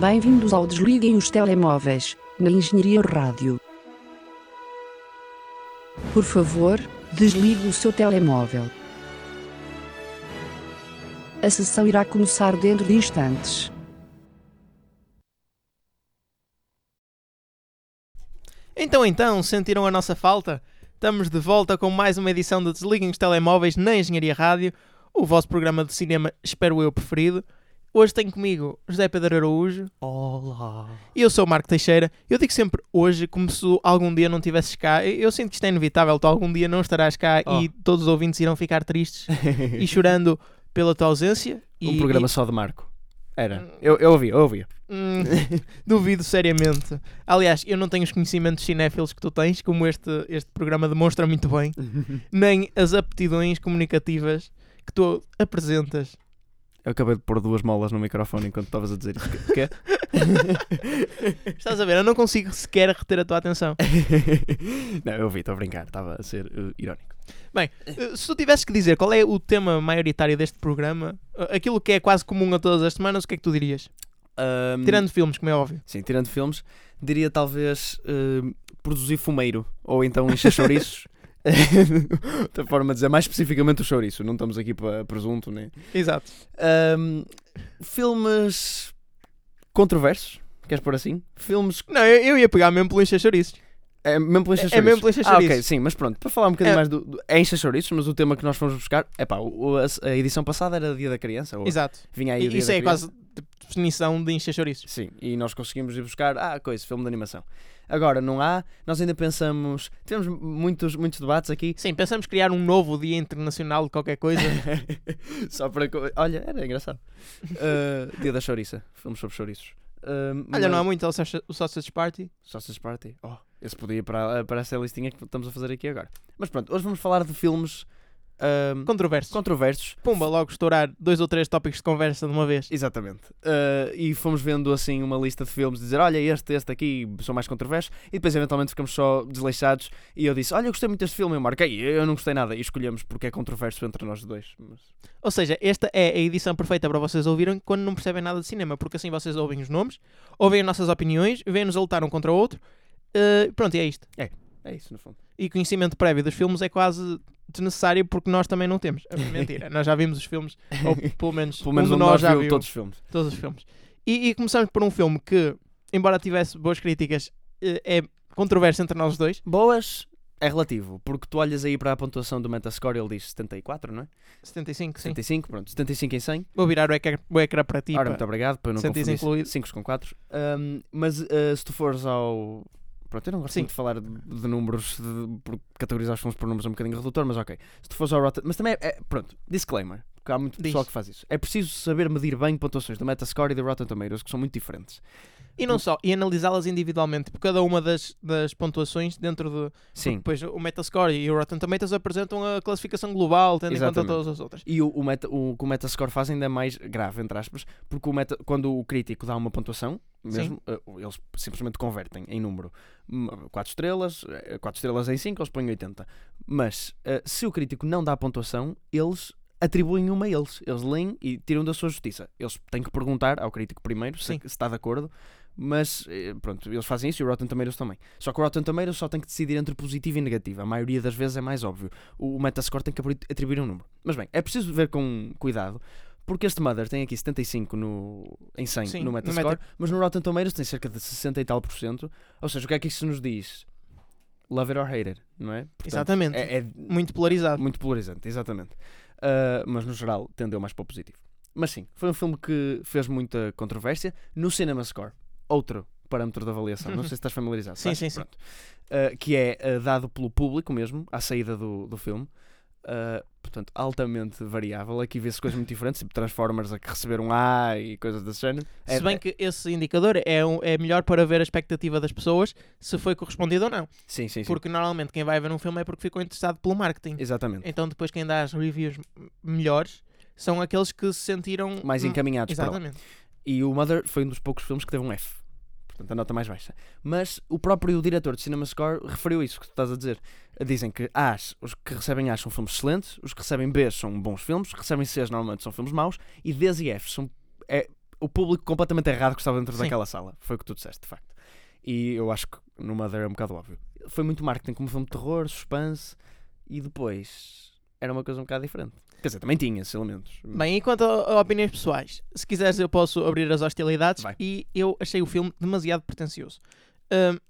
Bem-vindos ao Desliguem os Telemóveis, na Engenharia Rádio. Por favor, desligue o seu telemóvel. A sessão irá começar dentro de instantes. Então, então, sentiram a nossa falta? Estamos de volta com mais uma edição de Desliguem os Telemóveis na Engenharia Rádio, o vosso programa de cinema, espero eu, preferido. Hoje tenho comigo José Pedro Araújo Olá. e eu sou o Marco Teixeira. Eu digo sempre hoje, como se algum dia não estivesses cá. Eu sinto que isto é inevitável, tu algum dia não estarás cá Oh. e todos os ouvintes irão ficar tristes e chorando pela tua ausência. um E- programa e- só de Marco. Era. Eu, eu ouvi, eu ouvi. Hum, duvido seriamente. Aliás, eu não tenho os conhecimentos cinéfilos que tu tens, como este, este programa demonstra muito bem, nem as aptidões comunicativas que tu apresentas. Eu acabei de pôr duas molas no microfone enquanto estavas a dizer isso. Quê? Estás a ver? Eu não consigo sequer reter a tua atenção. não, eu ouvi, estou a brincar. Estava a ser uh, irónico. Eh, Se tu tivesses que dizer qual é o tema maioritário deste programa, eh, aquilo que é quase comum a todas as semanas, o que é que tu dirias? Ahm, Tirando filmes, como é óbvio. Sim, tirando filmes, diria talvez uh, produzir fumeiro. Ou então encher chouriços. Outra forma de dizer, mais especificamente o chouriço. Não estamos aqui para presunto, nem. Exato. Ahm, filmes controversos. Queres pôr assim? Filmes. Não, eu, eu ia pegar mesmo pelo encher chouriços. É mesmo pelo encher É mesmo pelo encher Ah, ok, sim, mas pronto, para falar um bocadinho É. mais do, do. É encher chouriços, mas o tema que nós fomos buscar. É pá, a, a edição passada era Dia da Criança. Ou Exato. Vinha aí E- Isso da é quase definição de encher chouriços. Sim, e nós conseguimos ir buscar, ah, coisa, filme de animação. Agora, não há, nós ainda pensamos, tivemos muitos, muitos debates aqui, Sim, pensamos criar um novo Dia Internacional de qualquer coisa. só para, olha, era engraçado. Uh, dia da chouriça, filmes sobre chouriços. Uh, Olha, não há mas- muito o Sausage- o Sausage Party. Sausage Party, oh, esse podia ir para, para essa listinha que estamos a fazer aqui agora. Mas pronto, hoje vamos falar de filmes um, Controverso. controversos. Pumba, logo estourar dois ou três tópicos de conversa de uma vez. Exatamente. Uh, e fomos vendo assim uma lista de filmes, dizer, olha, este, este aqui são mais controversos, e depois eventualmente ficamos só desleixados. E eu disse, olha, eu gostei muito deste filme, eu marquei, eu não gostei nada, e escolhemos porque é controverso entre nós dois. Mas- Ou seja, esta é a edição perfeita para vocês ouvirem quando não percebem nada de cinema, porque assim vocês ouvem os nomes, ouvem as nossas opiniões, veem-nos a lutar um contra o outro. Uh, pronto, e é isto. É isso, no fundo. E conhecimento prévio dos filmes é quase desnecessário porque nós também não temos. É Mentira, nós já vimos os filmes, ou pelo menos, Pelo menos um um de nós nós já viu todos os filmes. todos os filmes. E, e começamos por um filme que, embora tivesse boas críticas, eh, é controverso entre nós dois. Boas é relativo, porque tu olhas aí para a pontuação do Metascore, ele diz 74, não é? 75, sim. 75, pronto, 75 em 100. Vou virar o ecrã, o ecrã para ti. Ora, pá. muito obrigado, para não confundir incluído. 5 com 4. mas uh, se tu fores ao. Pronto, eu não gosto Sim. muito de falar de, de números, de, por categorizar os filmes por números é um bocadinho redutor, mas ok. Se tu fores ao Rotten. Mas também é. é- pronto, disclaimer, porque há muito Diz. pessoal que faz isso. É preciso saber medir bem pontuações do Metascore e do Rotten Tomatoes, que são muito diferentes. E não só, e analisá-las individualmente, por cada uma das, das pontuações dentro de. Sim. Depois o Metascore e o Rotten Tomatoes apresentam a classificação global, tendo em conta Exatamente. todas as outras. E o, o, meta, o que o Metascore faz ainda é mais grave, entre aspas, porque o meta, quando o crítico dá uma pontuação, mesmo, eh, eles simplesmente convertem em número 4 estrelas, 4 estrelas em 5, eles põem 80. Mas eh, se o crítico não dá pontuação, eles atribuem uma a eles. Eles leem e tiram da sua justiça. Eles têm que perguntar ao crítico primeiro se, se está de acordo. Mas eh, pronto, eles fazem isso e o Rotten Tomatoes também. Só que o Rotten Tomatoes só tem que decidir entre positivo e negativo. A maioria das vezes é mais óbvio. O Metascore tem que atribuir um número. Mas bem, é preciso ver com cuidado. Porque este Mother tem aqui 75 no, em 100 Sim, no no Metascore, Meta- mas no Rotten Tomatoes tem cerca de 60 e tal por cento. Ou seja, o que é que isso nos diz? Love it or hate it, não é? Portanto, Exatamente. É, é Muito polarizado. muito polarizante, exatamente. Ah, mas no geral tendeu mais para o positivo. Mas sim, foi um filme que fez muita controvérsia. No Cinema Score, outro parâmetro de avaliação, não sei se estás familiarizado. Sim, estás? sim, sim. Pronto. Ah, que é ah, dado pelo público mesmo, à saída do, do filme. Ah, portanto, altamente variável. Aqui vê-se coisas muito diferentes, tipo Transformers a que receberam A e coisas desse género. É- Se bem que esse indicador é, um- é melhor para ver a expectativa das pessoas se foi correspondido ou não. Sim, sim, sim. Porque normalmente quem vai ver um filme é porque ficou interessado pelo marketing. Exatamente. Então depois quem dá as reviews melhores são aqueles que se sentiram Mais hum, encaminhados. Exatamente. E o Mother foi um dos poucos filmes que teve um F. Portanto, a nota mais baixa. Mas o próprio diretor de Cinema Score referiu isso que tu estás a dizer. Dizem que A's, os que recebem A's são filmes excelentes, os que recebem B's são bons filmes, os que recebem C's normalmente são filmes maus, e D's e F's são. É, o público completamente errado que estava dentro Sim. daquela sala. Foi o que tu disseste, de facto. E eu acho que no Mother é um bocado óbvio. Foi muito marketing, como filme de terror, suspense, e depois era uma coisa um bocado diferente. Quer dizer, também tinha esses elementos. Bem, e quanto a, a opiniões pessoais, se quiseres eu posso abrir as hostilidades Vai. e eu achei o filme demasiado pretencioso.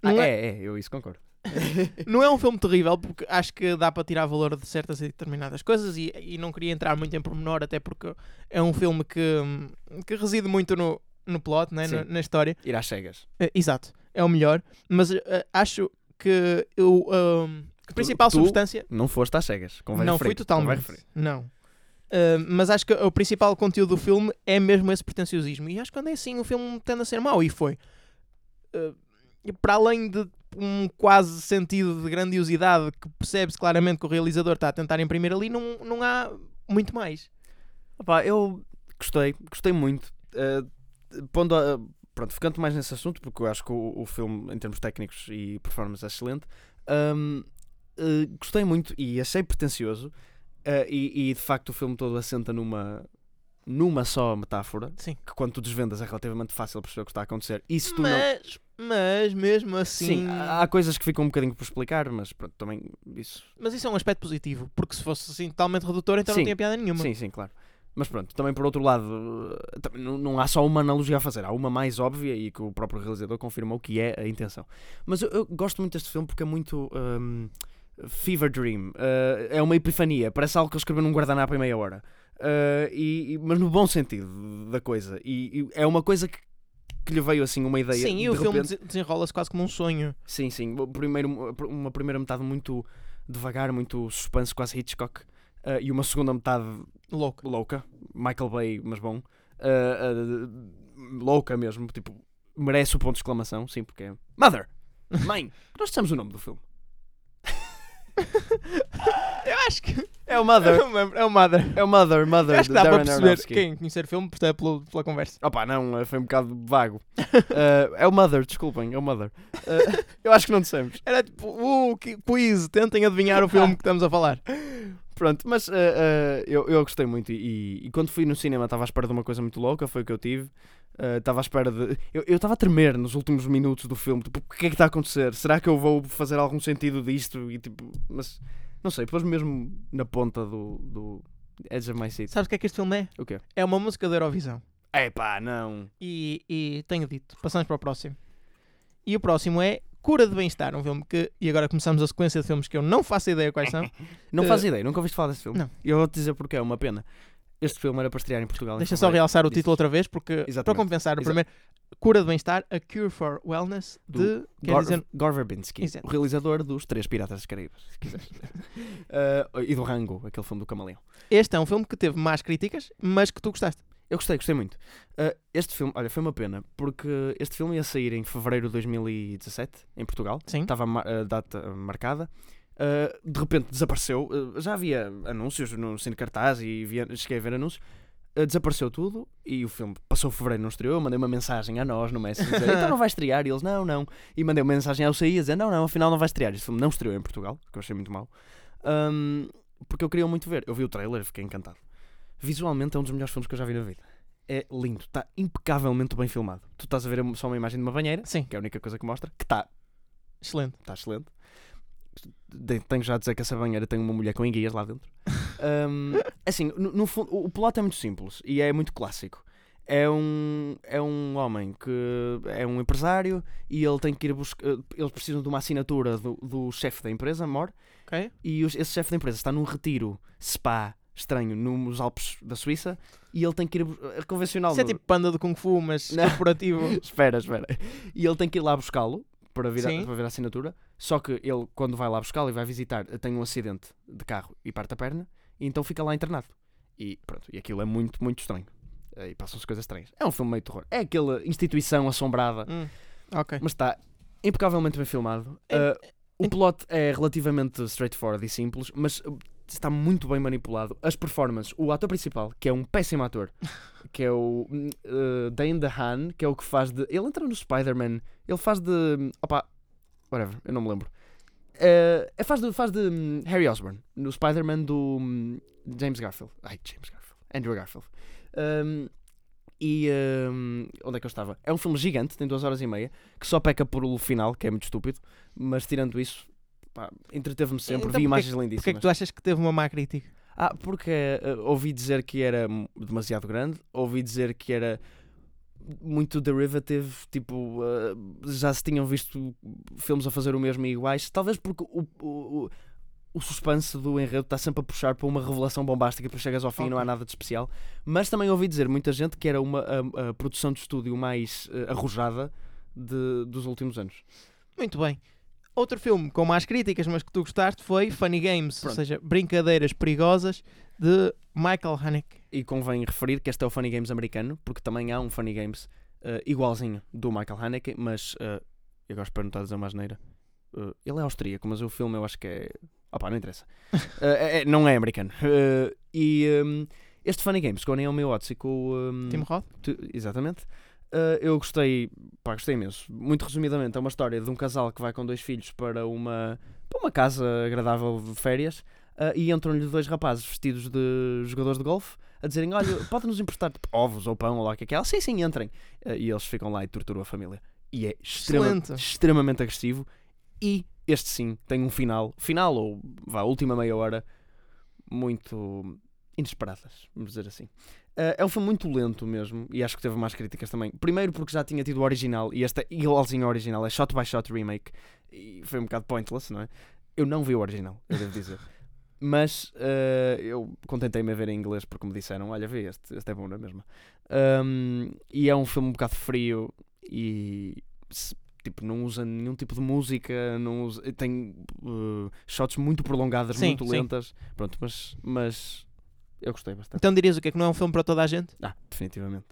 Ah, é, é, é, eu isso concordo. não é um filme terrível, porque acho que dá para tirar valor de certas e determinadas coisas e, e não queria entrar muito em pormenor, até porque é um filme que, hum, que reside muito no, no plot, né, na, na história. Ir às cegas. Eh, exato, é o melhor, mas eh, acho que eu, hum, a principal tu- substância Não foste às cegas. Convém não fui totalmente. Não. Uh, mas acho que o principal conteúdo do filme é mesmo esse pretenciosismo. E acho que quando é assim o filme tende a ser mau. E foi. Uh, para além de um quase sentido de grandiosidade que percebe-se claramente que o realizador está a tentar imprimir ali, não, não há muito mais. Opá, eu gostei, gostei muito. Eh, pondo a- pronto, ficando mais nesse assunto, porque eu acho que o, o filme, em termos técnicos e performance, é excelente. Eh, gostei muito e achei pretencioso. Eh, e, e, de facto o filme todo assenta numa, numa só metáfora. Sim. Que quando tu desvendas é relativamente fácil perceber o que está a acontecer. Se tu não. Mas, mas mesmo assim. Sim, há há coisas que ficam um bocadinho por explicar, mas pronto, também isso. Mas isso é um aspecto positivo. Porque se fosse assim totalmente redutor, então Sim. não tinha piada nenhuma. Sim, sim, claro. Mas pronto, também por outro lado, eh, não há só uma analogia a fazer, há uma mais óbvia e que o próprio realizador confirmou que é a intenção. Mas eu, eu gosto muito deste filme porque é muito hum, Fever Dream, eh, é uma epifania, parece algo que ele escreveu num guardanapo em meia hora, Eh, e, e- mas no bom sentido da coisa. E, e é uma coisa que, que lhe veio assim uma ideia. Sim, e o filme repente- desenrola-se quase como um sonho. Sim, sim. Primeiro, uma primeira metade muito devagar, muito suspense, quase Hitchcock. eh, e uma segunda metade Louco. louca. Michael Bay, mas bom. Louca mesmo. Tipo, merece o ponto de exclamação. Sim, porque é. Mother! Mãe! Nós dissemos o nome do filme. Eu acho que. É o Mother. Eu me lembro, É o Mother. É o Mother, Mother. Eu acho que dá para perceber. Aronofsky. Quem conhecer o filme percebe pelo- pela conversa. Opa, não, eh, foi um bocado vago. Eh, é o Mother, desculpem, é o Mother. Eh, eu acho que não dissemos. Era tipo, uh, que quiz, tentem adivinhar o filme que estamos a falar. Pronto, mas eh, eh, eu, eu gostei muito e, e quando fui no cinema estava à espera de uma coisa muito louca, foi o que eu tive. Eh, Estava à espera de. Eu estava a tremer nos últimos minutos do filme. Tipo, o que é que está a acontecer? Será que eu vou fazer algum sentido disto? E tipo, mas não sei, pôs mesmo na ponta do, do Edge of My Seat. Sabes o que é que este filme é? O quê? É uma música da Eurovisão. É pá, não. E, e tenho dito, passamos para o próximo. E o próximo é Cura de Bem-Estar, um filme que. E agora começamos a sequência de filmes que eu não faço ideia quais são. Não Eh, faz ideia, nunca ouviste falar desse filme. não. E eu vou-te dizer porque é uma pena. Este filme era para estrear em Portugal. Deixa só realçar o título outra vez, porque para Exatamente. compensar o Exa- primeiro. Cura de Bem-Estar, A Cure for Wellness, de. Gor, dizer, Gore Verbinski, Exato. o realizador dos Três Piratas das Caraíbas, se quiseres. Eh, e do Rango, aquele filme do Camaleão. este é um filme que teve más críticas, mas que tu gostaste. Eu gostei, gostei muito. Eh, este filme, olha, foi uma pena, porque este filme ia sair em fevereiro de 2017, em Portugal. Sim. Estava a ma- a data marcada. Eh, de repente desapareceu. Já havia anúncios no Cine Cartaz e via- cheguei a ver anúncios. Desapareceu tudo e o filme passou fevereiro, não estreou. Eu mandei uma mensagem a nós no Messenger dizer, então não vai estrear. E eles, não, não. E mandei uma mensagem ao CI a dizer, não, não, afinal não vai estrear. Este filme não estreou em Portugal, que eu achei muito mau. Ahm, porque eu queria muito ver. Eu vi o trailer e fiquei encantado. Visualmente é um dos melhores filmes que eu já vi na vida. É lindo, está impecavelmente bem filmado. Tu estás a ver só uma imagem de uma banheira, Sim, que é a única coisa que mostra, que está excelente. está excelente. Tenho já a dizer que essa banheira tem uma mulher com enguias lá dentro. Ahm, assim, no, no fundo, o plot é muito simples e é muito clássico. É um, é um homem que é um empresário e ele tem que ir buscar. Eles precisam de uma assinatura do, do chefe da empresa, Mor, Ok? e os- esse chefe da empresa está num retiro spa estranho nos Alpes da Suíça e ele tem que ir. É convencional. Isso é tipo panda de Kung Fu, mas Não. corporativo. espera, espera. E ele tem que ir lá buscá-lo para vir, a, para ver a assinatura. Só que ele, quando vai lá buscá-lo e vai visitar, tem um acidente de carro e parte a perna, e então fica lá internado. E pronto, e aquilo é muito, muito estranho. Eh, E passam-se coisas estranhas. É um filme meio terror. É aquela instituição assombrada, Hum, ok. mas está impecavelmente bem filmado. É- Eh, o plot é relativamente straightforward e simples, mas eh, está muito bem manipulado. As performances, o ator principal, que é um péssimo ator, que é o eh, Dane DeHaan, que é o que faz de. Ele entra no Spider-Man, ele faz de. Opa, whatever, eu não me lembro. É faz de, faz de hum, Harry Osborn, no Spider-Man do hum, James Garfield. Ai, James Garfield. Andrew Garfield. Um, E hum, onde é que eu estava? É um filme gigante, tem duas horas e meia, que só peca por o final, que é muito estúpido, mas tirando isso, entreteve-me sempre, Então vi imagens Porquê é lindíssimas. que tu achas que teve uma má crítica? Ah, porque eh, ouvi dizer que era demasiado grande, ouvi dizer que era muito derivative, tipo, eh, já se tinham visto filmes a fazer o mesmo e iguais, talvez porque o, o, o, suspense do enredo está sempre a puxar para uma revelação bombástica e depois chegas ao fim e não há nada de especial. Mas também ouvi dizer muita gente que era uma a, a produção de estúdio mais eh, arrojada de, dos últimos anos. Muito bem. Outro filme com más críticas, mas que tu gostaste, foi Funny Games, ou Pronto. seja, Brincadeiras Perigosas, de Michael Haneke. E convém referir que este é o Funny Games americano, porque também há um Funny Games eh, igualzinho do Michael Haneke, mas eh, eu gosto para não estar a dizer uma asneira. Eh, ele é austríaco, mas o filme eu acho que é. Opá, não interessa. Eh, é- não é americano. E ehm, este Funny Games, com o Naomi Watts e com o. ehm, Tim Roth. tu- exatamente. Eh, eu gostei, pá, gostei imenso. Muito resumidamente, é uma história de um casal que vai com dois filhos para uma, para uma casa agradável de férias eh, e entram-lhe dois rapazes vestidos de jogadores de golfe a dizerem: Olha, pode-nos emprestar tipo, ovos ou pão ou lá o que é que é. Sim, sim, entrem. Eh, e eles ficam lá e torturam a família. E é extrema- extremamente agressivo. E este sim tem um final, final ou vá, última meia hora, muito inesperadas, vamos dizer assim. Eh, é um filme muito lento mesmo e acho que teve mais críticas também. Primeiro porque já tinha tido o original e este é igualzinho ao original, é shot by shot remake e foi um bocado pointless, não é? Eu não vi o original, eu devo dizer. Mas eh, eu contentei-me a ver em inglês porque me disseram: Olha, vê este, este é bom, não é mesmo? Um, e é um filme um bocado frio e tipo, não usa nenhum tipo de música, não usa, tem uh, shots muito prolongadas, Sim, muito sim. lentas. Pronto, mas, mas eu gostei bastante. Então dirias o que é que não é um filme para toda a gente? Ah, definitivamente.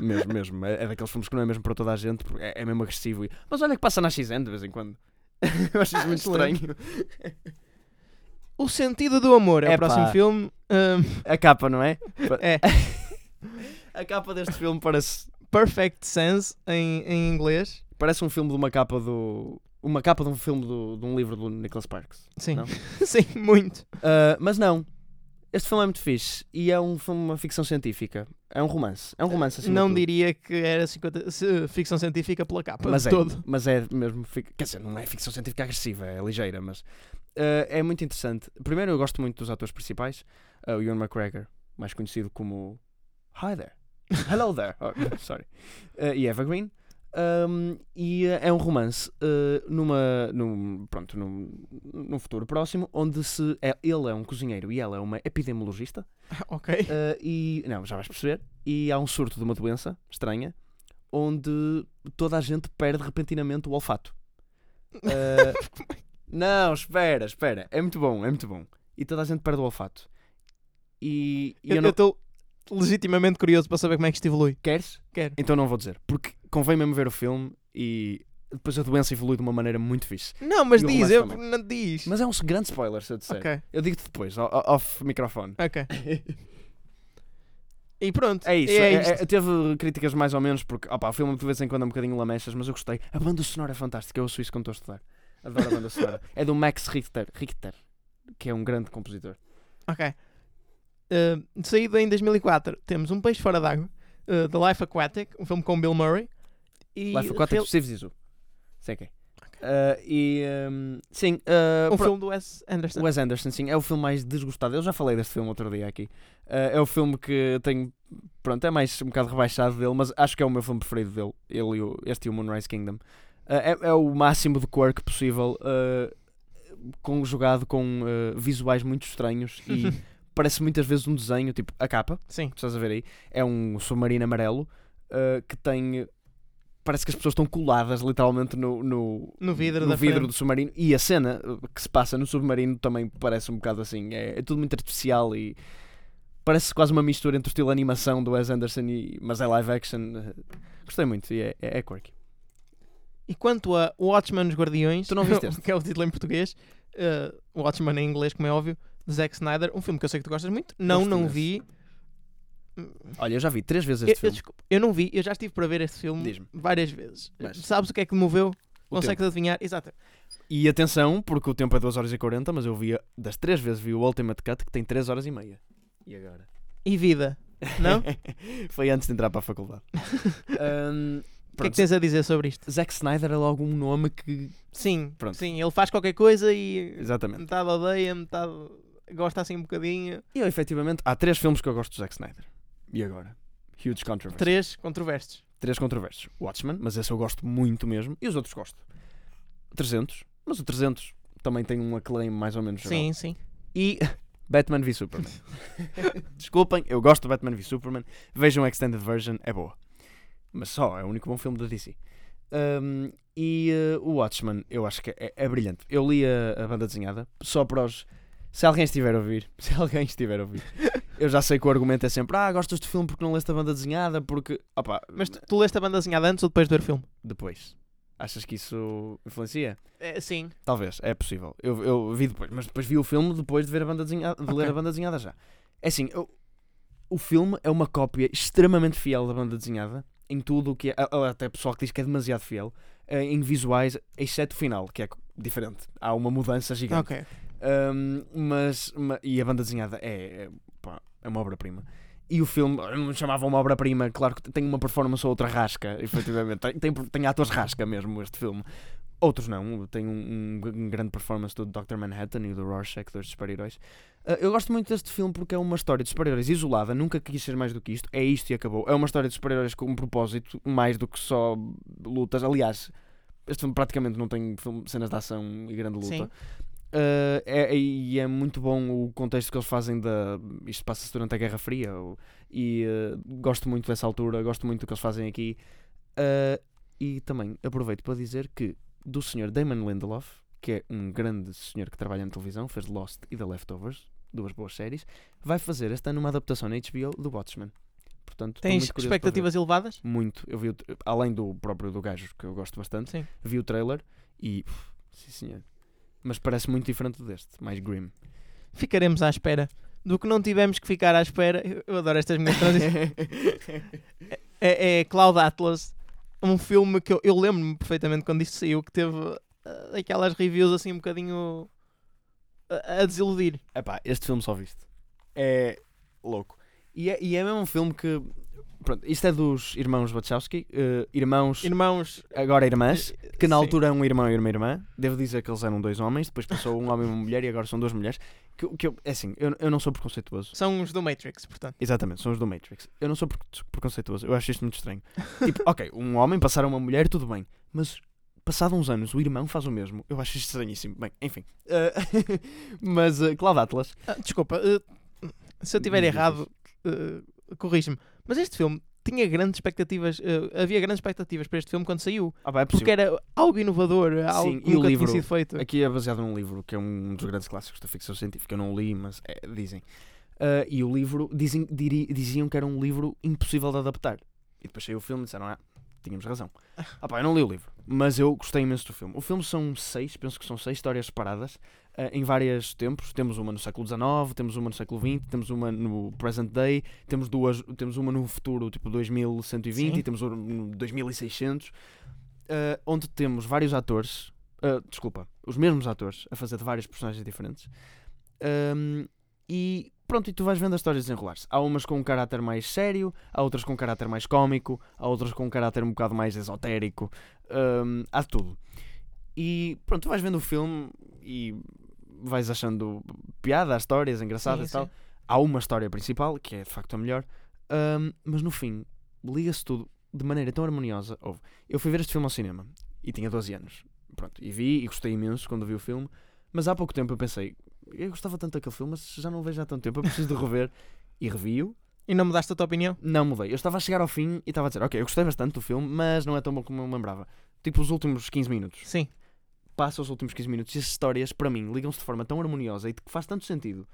Mesmo, mesmo. É, é daqueles filmes que não é mesmo para toda a gente, porque é, é mesmo agressivo. e- Mas olha que passa na XN de vez em quando. eu acho isso muito estranho. O Sentido do Amor é o próximo filme. Ahm, A capa, não é? é A capa deste filme parece, Perfect Sense em, em inglês. parece um filme de uma capa do. Uma capa de um filme do, de um livro do Nicholas Sparks. Sim, sim, muito. Uh, mas não. Este filme é muito fixe e é um filme, uma ficção científica. É um romance. É um romance assim. não diria que era 50, se- ficção científica pela capa mas de é, todo. mas é mesmo. Quer dizer, não é ficção científica agressiva, é ligeira, mas uh, é muito interessante. Primeiro, eu gosto muito dos atores principais. Uh, o Ewan McGregor, mais conhecido como Hi there. Hello there. Oh, sorry. Uh, e Eva Green. Um, e uh, é um romance uh, numa, num, pronto, num, num futuro próximo onde se é, ele é um cozinheiro e ela é uma epidemiologista ok. Uh, e não, já vais perceber. E há um surto de uma doença estranha onde toda a gente perde repentinamente o olfato. Uh, não, espera, espera. É muito bom, é muito bom. E toda a gente perde o olfato. E, e eu, Eu não. estou legitimamente curioso para saber como é que isto evolui. Queres? Quero. Então não vou dizer. Porque convém mesmo ver o filme e depois a doença evolui de uma maneira muito fixe. Não, mas diz, eu também. não diz. Mas é um grande spoiler se eu disser. Ok, Eu digo-te depois, off microfone. ok. E pronto. É isso, é- é é- teve críticas mais ou menos, porque opa, o filme de vez em quando é um bocadinho lamechas, mas eu gostei. A banda sonora é fantástica, eu ouço isso quando estou a estudar. Adoro a banda sonora. é do Max Richter, Richter, que é um grande compositor. Ok. Uh, saído em 2004, temos Um Peixe Fora d'Água, uh, The Life Aquatic, um filme com Bill Murray. E Life Aquatic, real- Steve Zissou. Sei quem. Ah, e um, sim, ah, um pro- filme do Wes Anderson. Wes Anderson, sim, é o filme mais desgostado. Eu já falei deste filme outro dia aqui. Ah, é o filme que tenho. Pronto, é mais um bocado rebaixado dele, mas acho que é o meu filme preferido dele. Ele e o, este e o Moonrise Kingdom. É, é o máximo de quirk possível, conjugado com visuais muito estranhos e parece muitas vezes um desenho, tipo a capa, Sim. que estás a ver aí, é um submarino amarelo ah, que tem. Parece que as pessoas estão coladas literalmente no, no, No vidro no vidro do submarino e a cena uh, que se passa no submarino também parece um bocado assim. É, é tudo muito artificial e parece quase uma mistura entre o estilo animação do Wes Anderson e mas é live action. Uh, Gostei muito e é, é, é quirky. E quanto a Watchmen os Guardiões, Tu não viste este? que é o título em português, uh, Watchmen em inglês, como é óbvio, de Zack Snyder, um filme que eu sei que tu gostas muito. Não, Gosto não imenso. vi. Olha, eu já vi três vezes Eu, este eu, filme. desculpa, eu não vi, eu já estive para ver este filme várias vezes. Mas- Sabes o que é que me moveu? O Consegues adivinhar? Exato. E atenção, porque o tempo é 2 horas e 40, mas eu vi das três vezes vi o Ultimate Cut que tem 3 horas e meia. E agora? E vida. Não? Foi antes de entrar para a faculdade. Ahm, O que é que tens a dizer sobre isto? Zack Snyder é logo um nome que. Sim, Pronto. sim, ele faz qualquer coisa e Exatamente. metade odeia, metade gosta assim um bocadinho. E eu, efetivamente, há três filmes que eu gosto do Zack Snyder. E agora? Huge controversy. Três controversos. Três controversos. Watchmen, mas esse eu gosto muito mesmo. E os outros gosto. 300, mas o 300 também tem um acclaim mais ou menos geral. Sim, sim. E Batman v Superman. Desculpem, eu gosto do Batman v Superman. Vejam a Extended Version, é boa. Mas só, é o único bom filme da DC. Um, e uh, o Watchmen, eu acho que é, é brilhante. Eu li a, a banda desenhada, só para os. Se alguém estiver a ouvir, se alguém estiver a ouvir, eu já sei que o argumento é sempre: Ah, gostas do filme porque não leste a banda desenhada, porque. Opa, Mas tu, tu leste a banda desenhada antes ou depois de ver o filme? depois. Achas que isso influencia? É, sim. Talvez, é possível. Eu, eu vi depois, mas depois vi o filme depois de ver a banda desenhada, de ler Ok. a banda desenhada já. É assim, eu- o filme é uma cópia extremamente fiel da banda desenhada em tudo o que é. Até pessoal que diz que é demasiado fiel eh, em visuais, exceto o final, que é diferente. Há uma mudança gigante. Ok. Um, mas, ma- e a banda desenhada é, é, pá, é uma obra-prima. E o filme, chamava uma obra-prima, claro que tem uma performance ou outra rasca, efetivamente. Tem, tem, tem atores rasca mesmo este filme. Outros não, tem um, um, grande performance do Dr. Manhattan e do Rorschach, dois super-heróis. Uh, eu gosto muito deste filme porque é uma história de super-heróis isolada, nunca quis ser mais do que isto, é isto e acabou. É uma história de super-heróis com um propósito, mais do que só lutas. Aliás, este filme praticamente não tem filme- cenas de ação e grande luta. Sim. Uh, é, e é muito bom o contexto que eles fazem da. Isto passa-se durante a Guerra Fria o- e uh, gosto muito dessa altura, gosto muito do que eles fazem aqui. Uh, e também aproveito para dizer que do senhor Damon Lindelof, que é um grande senhor que trabalha na televisão, fez Lost e The Leftovers, duas boas séries, vai fazer este ano uma adaptação na HBO do Watchmen. Portanto, Tens expectativas elevadas? Muito. Eu vi o além do próprio do gajo, que eu gosto bastante, Sim. vi o trailer e. uf, sim, senhor. Mas parece muito diferente deste, mais grim. Ficaremos à espera. Do que não tivemos que ficar à espera, eu- adoro estas minhas transições. é, é Cloud Atlas, um filme que eu, eu lembro-me perfeitamente quando isto saiu, que teve ah, aquelas reviews assim um bocadinho a, a desiludir. Epá, este filme só viste. É louco. E é, e é mesmo um filme que. Pronto, isto é dos irmãos Wachowski, eh, irmãos, Irmãos, agora irmãs, que na sim. altura eram um irmão e uma irmã. Devo dizer que eles eram dois homens, depois passou um homem e uma mulher e agora são duas mulheres. Que, que eu, é assim, eu, eu não sou preconceituoso. são os do Matrix, portanto. Exatamente, são os do Matrix. Eu não sou pre- preconceituoso, eu acho isto muito estranho. tipo, ok, um homem passar a uma mulher, tudo bem, mas passado uns anos o irmão faz o mesmo. Eu acho isto estranhíssimo. Bem, enfim. Eh, mas uh, Cloud Atlas, Ah, desculpa, ah, se eu diz, errado, ah, corrige-me. Mas este filme tinha grandes expectativas, ah, havia grandes expectativas para este filme quando saiu. ah, pá, é Porque era algo inovador, algo Sim, que nunca livro- tinha sido feito. Aqui é baseado num livro que é um dos grandes clássicos da ficção científica. Eu não li, mas é, dizem. Ah, e o livro dizem, diri- diziam que era um livro impossível de adaptar. E depois saiu o filme e disseram: Ah, tínhamos razão. Ah, pá, eu não li o livro, mas eu gostei imenso do filme. O filme são seis, penso que são seis histórias separadas ah, em vários tempos. Temos uma no século XIX, temos uma no século XX, temos uma no present day, temos duas, temos uma no futuro, tipo 2120, Sim. e temos uma no 2600, ah, onde temos vários atores. ah, desculpa, os mesmos atores a fazer de vários personagens diferentes. Ahm, e pronto, e tu vais vendo as histórias desenrolar-se. Há umas com um caráter mais sério, há outras com um caráter mais cómico, há outras com um caráter um bocado mais esotérico. ahm, há tudo. E pronto, tu vais vendo o filme e vais achando piada às histórias, engraçadas Sim, e tal. sim. Há uma história principal, que é de facto a melhor, ahm, mas no fim, liga-se tudo de maneira tão harmoniosa. Houve. Eu fui ver este filme ao cinema e tinha 12 anos. Pronto, e vi e gostei imenso quando vi o filme, mas há pouco tempo eu pensei, eu gostava tanto daquele filme, mas já não o vejo há tanto tempo, eu preciso de rever. e revi-o. E não mudaste a tua opinião? Não mudei. Eu estava a chegar ao fim e estava a dizer, ok, eu gostei bastante do filme, mas não é tão bom como eu me lembrava. Tipo, os últimos 15 minutos. Sim. Passa os últimos 15 minutos e as histórias, para mim, ligam-se de forma tão harmoniosa e que faz tanto sentido.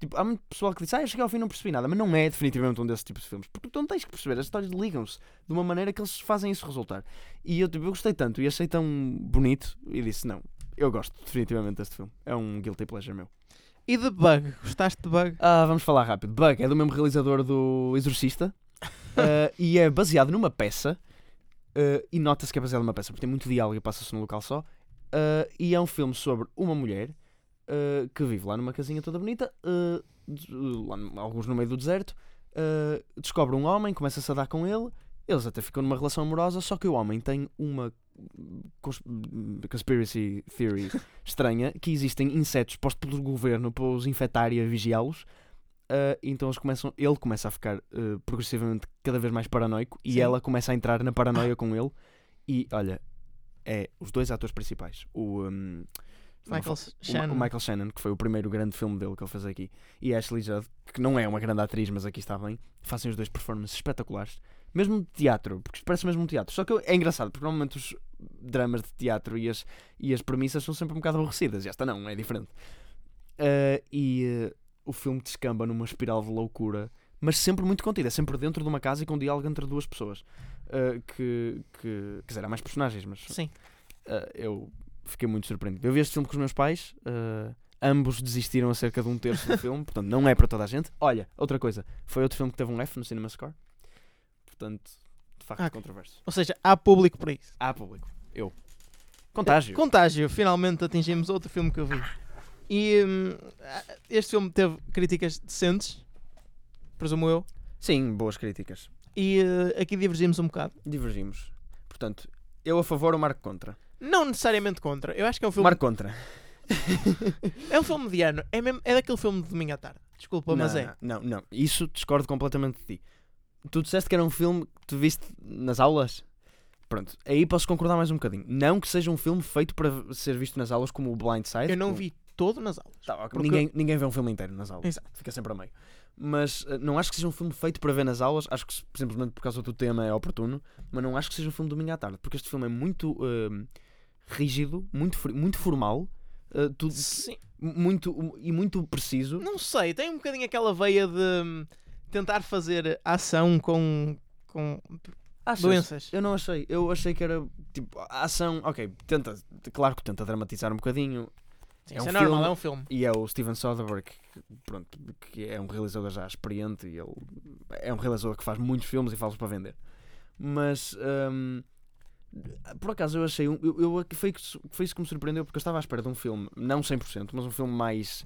Tipo, há muito pessoal que diz, ah, eu cheguei ao fim e não percebi nada, mas não é definitivamente um desses tipos de filmes. Porque tu não tens que perceber, as histórias ligam-se de uma maneira que eles fazem isso resultar. E eu, tipo, eu gostei tanto e achei tão bonito e disse, não, eu gosto definitivamente deste filme. É um guilty pleasure meu. E de Bug? Gostaste de Bug? Ah, vamos falar rápido. Bug é do mesmo realizador do Exorcista ah, e é baseado numa peça. ah, e nota-se que é baseado numa peça porque tem muito diálogo e passa-se num local só. ah, e é um filme sobre uma mulher que vive lá numa casinha toda bonita, lá alguns no meio do deserto, uh, descobre um homem, começa-se a dar com ele, eles até ficam numa relação amorosa, só que o homem tem uma conspiracy theory estranha que existem insetos postos pelo governo para os infectar e a vigiá-los. Uh, então eles começam, ele começa a ficar uh, progressivamente cada vez mais paranoico e Sim. ela começa a entrar na paranoia com ele. E olha, é os dois atores principais, o, um, Michael o Shannon. o Michael Shannon, que foi o primeiro grande filme dele que ele fez aqui, e a Ashley Judd, que não é uma grande atriz, mas aqui está bem, fazem os dois performances espetaculares, mesmo de teatro, porque parece mesmo um teatro. Só que é engraçado, porque normalmente os dramas de teatro e as, e as premissas são sempre um bocado aborrecidas, e esta não, é diferente. Uh, e uh, o filme descamba numa espiral de loucura, mas sempre muito contida, é sempre dentro de uma casa e com diálogo entre duas pessoas. Uh, que, que, quer dizer, há mais personagens, mas Sim. Eu fiquei muito surpreendido. Eu vi este filme com os meus pais, ambos desistiram acerca de um terço do filme, portanto não é para toda a gente. Olha, outra coisa, foi outro filme que teve um F no Cinema Score, portanto, de facto, Ah, controverso. Ou seja, há público para isso. Há público, eu. Contágio. Contágio, finalmente atingimos outro filme que eu vi. E hum, este filme teve críticas decentes, presumo eu, Sim, boas críticas. e eh, aqui divergimos um bocado. Divergimos. Portanto, eu a favor ou marco contra? Não necessariamente contra, eu acho que é um filme. Marco contra. é um filme mediano, é, mesmo, é daquele filme de domingo à tarde. Desculpa, mas não, é. Não, não, isso discordo completamente de ti. Tu disseste que era um filme que tu viste nas aulas? Pronto, aí posso concordar mais um bocadinho. Não que seja um filme feito para ser visto nas aulas como o Blind Side. Eu não com- vi todo nas aulas. Tá, Porque- ninguém, ninguém vê um filme inteiro nas aulas. Exato. Fica sempre a meio. Mas eh, não acho que seja um filme feito para ver nas aulas. Acho que simplesmente por causa do tema é oportuno. Mas não acho que seja um filme de domingo à tarde. Porque este filme é muito eh, rígido, muito, muito formal. eh, tudo, Sim, muito, e muito preciso. não sei, tem um bocadinho aquela veia de hum, tentar fazer ação com, com Achas? doenças. Eu não achei. Eu achei que era tipo a ação. Ok, tenta. Claro que tenta dramatizar um bocadinho. Sim, é um é normal, filme- é um filme. E é o Steven Soderbergh, que, pronto, que é um realizador já experiente e ele é um realizador que faz muitos filmes e faz-os para vender. Mas hum, por acaso eu achei um, eu, eu- foi, isso- foi isso que me surpreendeu porque eu estava à espera de um filme, não 100%, mas um filme mais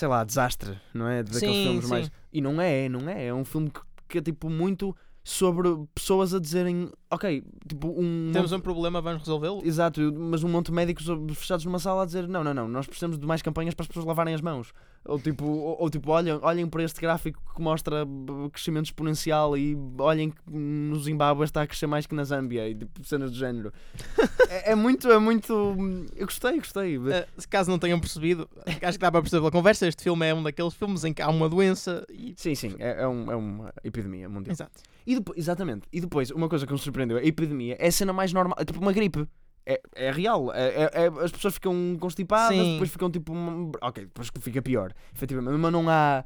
sei lá, desastre, não é? Daqueles Sim, filmes sim. mais. E não é, não é. É um filme que, que é tipo muito sobre pessoas a dizerem, ok, tipo um. Temos um problema, vamos resolvê-lo. Exato, mas um monte de médicos fechados numa sala a dizer não, não, não, nós precisamos de mais campanhas para as pessoas lavarem as mãos. Ou tipo, ou, ou tipo olhem, olhem para este gráfico que mostra b- crescimento exponencial e olhem que no Zimbábue está a crescer mais que na Zâmbia e tipo, cenas do género. é, é muito, é muito. Eu gostei, gostei. Uh, se caso não tenham percebido, acho que dá para perceber pela conversa, este filme é um daqueles filmes em que há uma doença e. Sim, sim, é, é, um- é uma epidemia mundial. Exato. E depois, exatamente. E depois, uma coisa que me surpreendeu, a epidemia é a cena mais normal, é tipo uma gripe. É, é real. É, é- é- as pessoas ficam constipadas, Sim. depois ficam tipo. um- Ok, depois fica pior, efetivamente. Mas não há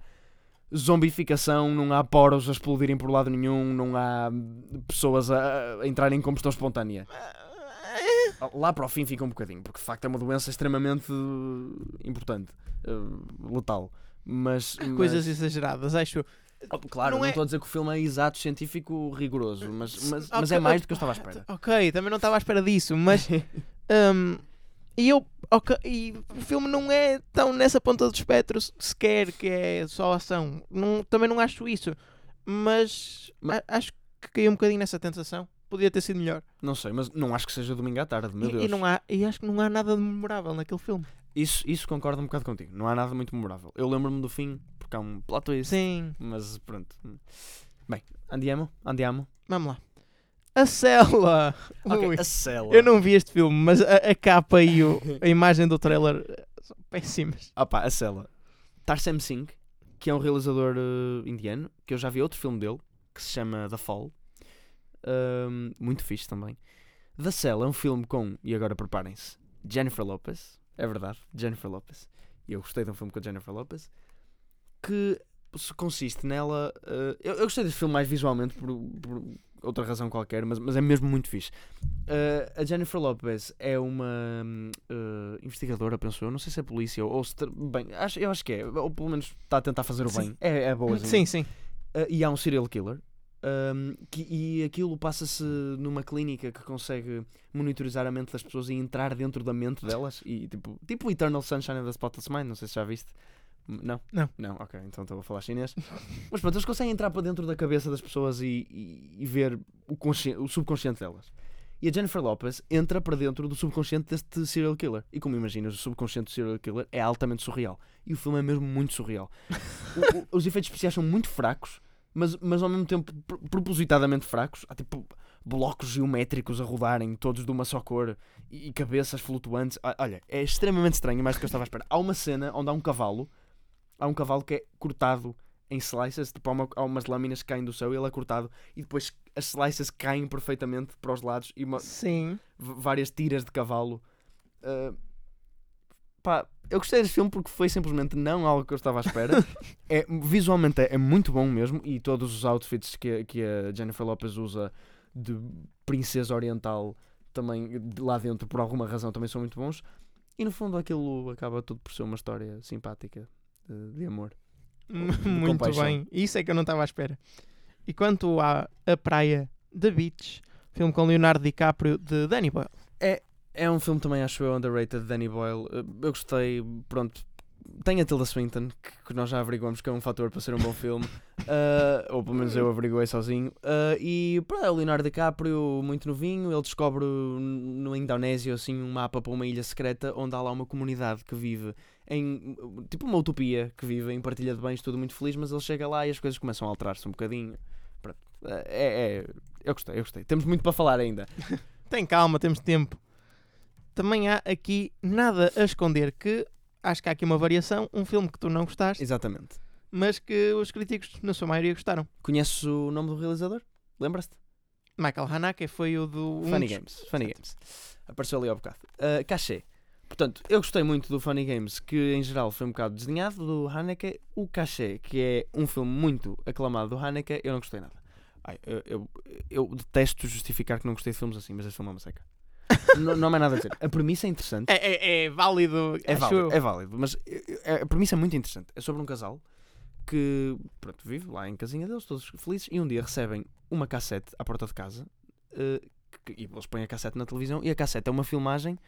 zombificação, não há poros a explodirem por lado nenhum, não há pessoas a, a entrarem em combustão espontânea. Lá para o fim fica um bocadinho, porque de facto é uma doença extremamente importante, eh, letal. Mas, mas- Coisas exageradas, acho eu. Oh, Claro, Não é- estou a dizer que o filme é exato, científico, rigoroso, mas, mas, Ok, mas é mais do que eu estava à espera. Ok, também não estava à espera disso, mas. hum, e eu. ok, e o filme não é tão nessa ponta do espectro se- sequer que é só ação. Não, também não acho isso. Mas, Ma- a- acho que caiu um bocadinho nessa tentação. Podia ter sido melhor. Não sei, mas não acho que seja domingo à tarde, meu E, Deus. e não há, e acho que não há nada de memorável naquele filme. Isso, isso concordo um bocado contigo. Não há nada muito memorável. Eu lembro-me do fim, há um plot twist, Sim, mas pronto. Bem, andiamo, andiamo. vamos lá. A cela. Ok, Ui, a cela. eu não vi este filme, mas a, a capa e o- a imagem do trailer são péssimas. Opa, a cela. Tarsem Singh, que é um realizador eh, indiano, que eu já vi outro filme dele, que se chama The Fall. Ahm, muito fixe também. The Cell é um filme com, e agora preparem-se, Jennifer Lopez. É verdade, Jennifer Lopez. E eu gostei de um filme com a Jennifer Lopez. Que consiste nela. eh, eu, eu gostei deste filme mais visualmente por, por outra razão qualquer, mas, mas é mesmo muito fixe. Eh, a Jennifer Lopez é uma hum, eh, investigadora, penso eu. Não sei se é polícia ou, ou se. Bem, acho, eu acho que é. Ou pelo menos está a tentar fazer o Sim. bem. É, é boa. Sim, sim. Uh, e há um serial killer. um, que- e aquilo passa-se numa clínica que consegue monitorizar a mente das pessoas e entrar dentro da mente delas. E tipo, tipo Eternal Sunshine of the Spotless Mind, não sei se já viste. Não? Não. Não, ok, então estou a falar chinês. Mas pronto, eles conseguem entrar para dentro da cabeça das pessoas e, e- e ver o, o subconsciente delas. E a Jennifer Lopez entra para dentro do subconsciente deste serial killer. E como imaginas, o subconsciente do serial killer é altamente surreal. E o filme é mesmo muito surreal. O- o- os efeitos especiais são muito fracos, mas, mas ao mesmo tempo pr- propositadamente fracos. Há tipo blocos geométricos a rodarem, todos de uma só cor, e, e cabeças flutuantes. Olha, é extremamente estranho, mais do que eu estava à espera. Há uma cena onde há um cavalo, há um cavalo que é cortado em slices, tipo, há, uma- há umas lâminas que caem do céu e ele é cortado, e depois as slices caem perfeitamente para os lados e uma- Sim. várias tiras de cavalo. Ah, pá, eu gostei deste filme porque foi simplesmente não algo que eu estava à espera. é, visualmente é, é muito bom mesmo e todos os outfits que, a- que a Jennifer Lopez usa de princesa oriental também de lá dentro por alguma razão também são muito bons. E no fundo aquilo acaba tudo por ser uma história simpática de, de amor. Muito compaixão. bem. Isso é que eu não estava à espera. E quanto à A Praia da Beach, filme com Leonardo DiCaprio de Danny Boyle. É um filme também, acho eu, underrated de Danny Boyle. Eu gostei, pronto. Tem a Tilda Swinton, que, que nós já averiguamos que é um fator para ser um bom filme. Uh, ou pelo menos eu averiguei sozinho. Uh, e pronto, é o Leonardo DiCaprio, muito novinho, ele descobre no Indonésia assim, um mapa para uma ilha secreta onde há lá uma comunidade que vive em tipo uma utopia, que vive em partilha de bens, tudo muito feliz, mas ele chega lá e as coisas começam a alterar-se um bocadinho. Pronto. Uh, É, é, eu gostei, eu gostei. Temos muito para falar ainda. Tem calma, temos tempo. Também há aqui nada a esconder que acho que há aqui uma variação, um filme que tu não gostaste, Exatamente. mas que os críticos, na sua maioria, gostaram. Conheces o nome do realizador? Lembras-te? Michael Haneke foi o do. um Funny dos- Games. Funny Games. Apareceu ali ao bocado. Uh, cachê. Portanto, eu gostei muito do Funny Games, que em geral foi um bocado desdenhado do Haneke. O Cachê, que é um filme muito aclamado do Haneke, eu não gostei nada. Ai, eu, eu, eu detesto justificar que não gostei de filmes assim, mas este filme é uma seca. não, não há mais nada a dizer. A premissa é interessante. É, é- é válido. É válido, é válido, mas eh, eh, a premissa é muito interessante. É sobre um casal que pronto, vive lá em casinha deles, todos felizes, e um dia recebem uma cassete à porta de casa eh, que- e eles põem a cassete na televisão e a cassete é uma filmagem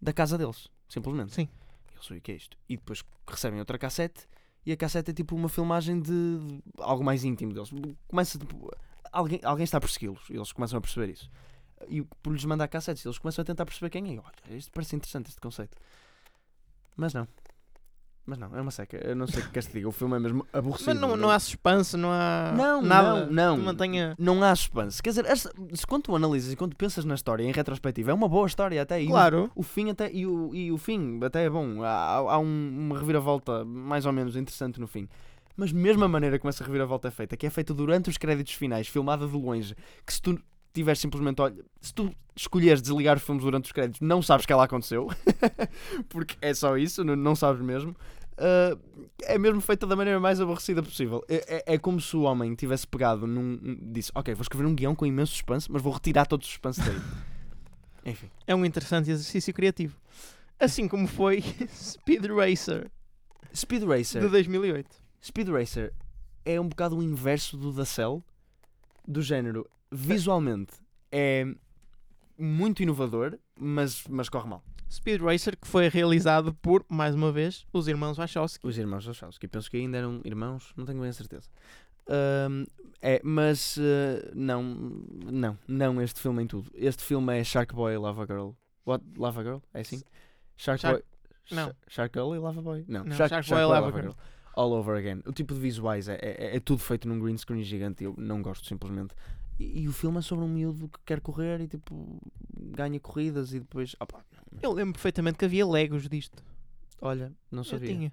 da casa deles, simplesmente. Sim. Eles sabem o que é isto. E depois recebem outra cassete e a cassete é tipo uma filmagem de, de algo mais íntimo deles. Começa tipo, alguém, alguém está a persegui-los e eles começam a perceber isso. E por lhes mandar cassetes, eles começam a tentar perceber quem é. Olha, isto parece interessante este conceito. Mas não. Mas não, é uma seca. Eu não sei o que queres te diga. O filme é mesmo aborrecido. Mas não, não há suspense, não há Não, nada não, não. mantenha. Não há suspense. Quer dizer, esta- se quando tu analisas e quando pensas na história em retrospectiva, é uma boa história até. E o- Claro. O, fim até e o, e o fim até é bom. Há, há um- uma reviravolta mais ou menos interessante no fim. Mas mesmo a maneira como essa reviravolta é feita, que é feita durante os créditos finais, filmada de longe, que se tu tiveres simplesmente, olha, se tu escolheres desligar os filmes durante os créditos, não sabes que ela aconteceu, porque é só isso, não, sabes mesmo. Ah, é mesmo feita da maneira mais aborrecida possível. É, é- é como se o homem tivesse pegado num. um- disse: Ok, vou escrever um guião com imenso suspense, mas vou retirar todo o suspense daí. Enfim. É um interessante exercício criativo. Assim como foi Speed Racer Speed Racer. de 2008. Speed Racer é um bocado o inverso do da Cell, do género. Visualmente é muito inovador, mas, mas corre mal. Speed Racer que foi realizado por, mais uma vez, os irmãos Wachowski. Os irmãos Wachowski, penso que ainda eram irmãos, não tenho bem a certeza. Ahm, é, mas eh, não, não, não este filme em tudo. Este filme é Shark Boy e Lava Girl. What? Lava Girl? É assim? Shark, Shark- Boy. não. Sha- Lava Girl e Lava Boy? Não, Não, Shark Boy e Lava Girl. All over again. O tipo de visuais é, é, é tudo feito num green screen gigante. Eu não gosto simplesmente. E, e o filme é sobre um miúdo que quer correr e tipo ganha corridas e depois. opa, Eu lembro perfeitamente que havia Legos disto. olha, não Eu sabia. tinha.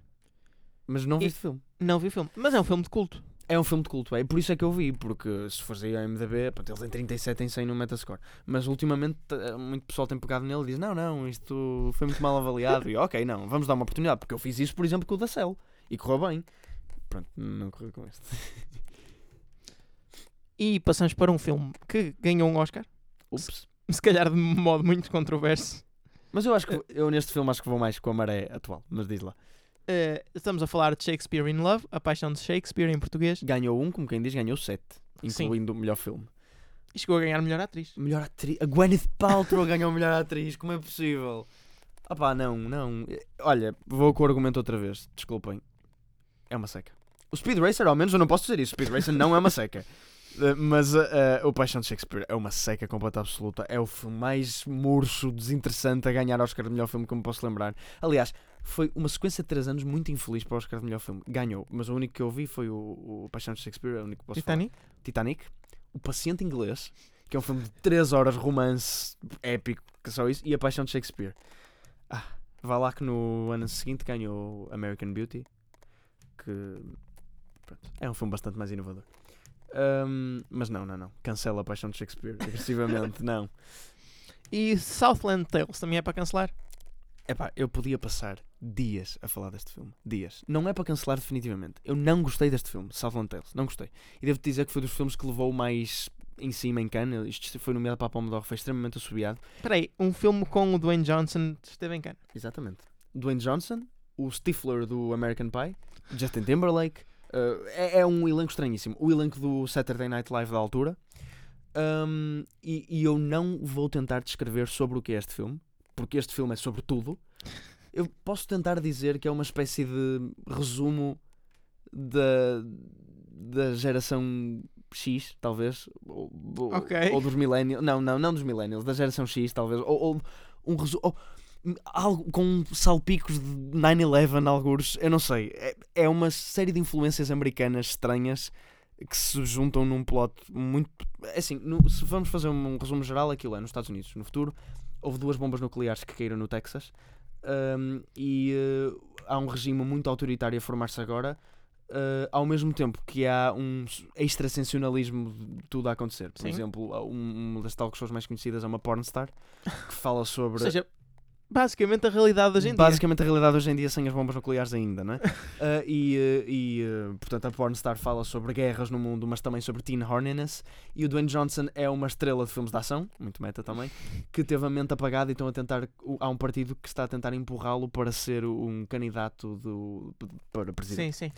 Mas não E- viste filme. Não vi o filme. Mas é um filme de culto. É um filme de culto, é por isso é que eu vi, porque se fores aí ao MDB, pronto, ele tem 37 em 100 no Metascore, mas ultimamente eh, muito pessoal tem pegado nele e diz: Não, não, isto foi muito mal avaliado. e eu, ok, não, vamos dar uma oportunidade, porque eu fiz isso, por exemplo, com o da Cell e correu bem. Pronto, não correu com este. E passamos para um filme que ganhou um Oscar. Ups. Se calhar de modo muito controverso. Mas eu acho que eu neste filme acho que vou mais com a maré atual, mas diz lá. Eh, estamos a falar de Shakespeare in Love, A Paixão de Shakespeare em português. Ganhou um, como quem diz, ganhou sete, Sim. incluindo o melhor filme. E chegou a ganhar melhor atriz. Melhor atriz. A Gwyneth Paltrow ganhou melhor atriz. Como é possível? Ah pá, não, não. Olha, vou com o argumento outra vez. Desculpem. é uma seca. O Speed Racer, ao menos, eu não posso dizer isso. O Speed Racer não é uma seca. Uh, Mas uh, uh, o Paixão de Shakespeare é uma seca completa absoluta. É o filme mais murcho, desinteressante a ganhar Oscar de melhor filme que me posso lembrar. Aliás, foi uma sequência de 3 anos muito infeliz para o Oscar de melhor filme. Ganhou, mas o único que eu vi foi o, o Paixão de Shakespeare, é o único que posso Titanic? falar. Titanic. O Paciente Inglês, que é um filme de 3 horas, romance épico, que é só isso. E A Paixão de Shakespeare. Ah, vá lá que no ano seguinte ganhou American Beauty, que pronto, é um filme bastante mais inovador. Ahm, mas não, não, não. Cancela a Paixão de Shakespeare agressivamente, não. E Southland Tales também é para cancelar? Epá, eu podia passar dias a falar deste filme. Dias. Não é para cancelar definitivamente. Eu não gostei deste filme, Southland Tales. Não gostei. E devo dizer que foi dos filmes que levou mais em cima em Cannes. Isto foi nomeado para a Palme d'Or, foi extremamente assobiado. Espera aí, um filme com o Dwayne Johnson esteve em Cannes. Exatamente. Dwayne Johnson, o Stifler do American Pie, Justin Timberlake. Uh, é, é um elenco estranhíssimo. O elenco do Saturday Night Live da altura. Um, e, e eu não vou tentar descrever sobre o que é este filme, porque este filme é sobre tudo. Eu posso tentar dizer que é uma espécie de resumo da, da geração X, talvez. Ou, ou- Ok. ou dos millennials. Não, não, não dos millennials, da geração X, talvez. Ou, ou um resumo. Algo com salpicos de 9-11, alguns, eu não sei. É, é uma série de influências americanas estranhas que se juntam num plot muito. é Assim, no- se vamos fazer um resumo geral, aquilo é nos Estados Unidos. No futuro, houve duas bombas nucleares que caíram no Texas hum, e eh, há um regime muito autoritário a formar-se agora. eh, ao mesmo tempo que há um extrasensacionalismo de tudo a acontecer. Por Sim. exemplo, um- uma das talk shows mais conhecidas é uma pornstar que fala sobre. Ou seja, basicamente a realidade da gente. Basicamente a realidade hoje em dia sem as bombas nucleares ainda, não é? Ah, e, eh, e, eh, portanto a Pornstar fala sobre guerras no mundo, mas também sobre teen horniness. E o Dwayne Johnson é uma estrela de filmes de ação, muito meta também, que teve a mente apagada e estão a tentar. Há um partido que está a tentar empurrá-lo para ser um candidato do, para presidente. Sim, sim.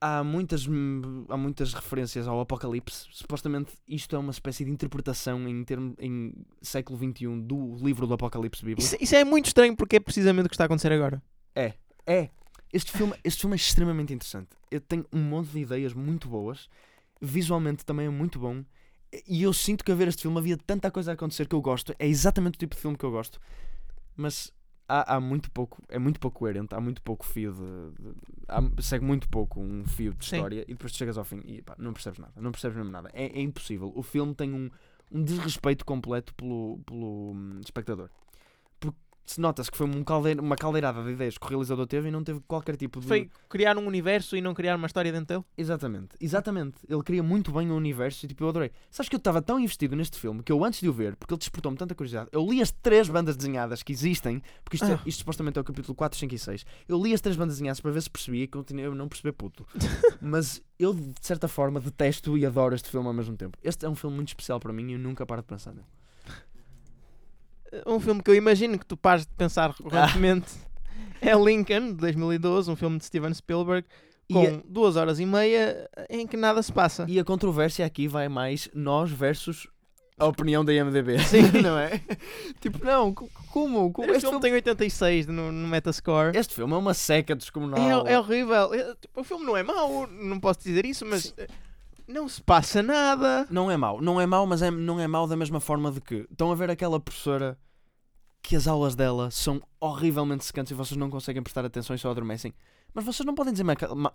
Há muitas, hum, há muitas referências ao Apocalipse. Supostamente isto é uma espécie de interpretação em, termo, em século XXI do livro do Apocalipse bíblico. Isso, isso é muito estranho porque é precisamente o que está a acontecer agora. É. Este filme, este filme é extremamente interessante. Eu tenho um monte de ideias muito boas. Visualmente também é muito bom. E eu sinto que a ver este filme havia tanta coisa a acontecer que eu gosto. É exatamente o tipo de filme que eu gosto. Mas há, há muito pouco. É muito pouco coerente. Há muito pouco fio de. de- há- segue muito pouco um fio de Sim. história. E depois tu chegas ao fim e pá, não percebes nada. Não percebes mesmo nada. É, é impossível. O filme tem um, um desrespeito completo pelo, pelo hum, espectador. Se nota-se que foi um caldeira- uma caldeirada de ideias que o realizador teve e não teve qualquer tipo de. Foi criar um universo e não criar uma história dentro dele. Exatamente, exatamente. Ele queria muito bem o universo e tipo, eu adorei. Sabes que eu estava tão investido neste filme que eu antes de o ver, porque ele despertou-me tanta curiosidade, eu li as três bandas desenhadas que existem, porque isto, é- Ah. isto supostamente é o capítulo 4, 5 e 6. Eu li as três bandas desenhadas para ver se percebia e continuei a não perceber puto. Mas eu, de certa forma, detesto e adoro este filme ao mesmo tempo. Este é um filme muito especial para mim e eu nunca paro de pensar nele. Um filme que eu imagino que tu pares de pensar recorrentemente é Lincoln, de 2012, um filme de Steven Spielberg, com a- duas horas e meia em que nada se passa. E a controvérsia aqui vai mais nós versus a opinião da IMDB. Sim. não é? Tipo, não, co- como? como? Este, Este, filme tem 86 no, no Metascore. este filme é uma seca descomunal. É, é horrível. É, tipo, o filme não é mau, não posso dizer isso, mas eh, não se passa nada. Não é mau, não é mau, mas é, não é mau da mesma forma de que estão a ver aquela professora que as aulas dela são horrivelmente secantes e vocês não conseguem prestar atenção e só adormecem. Mas vocês não podem dizer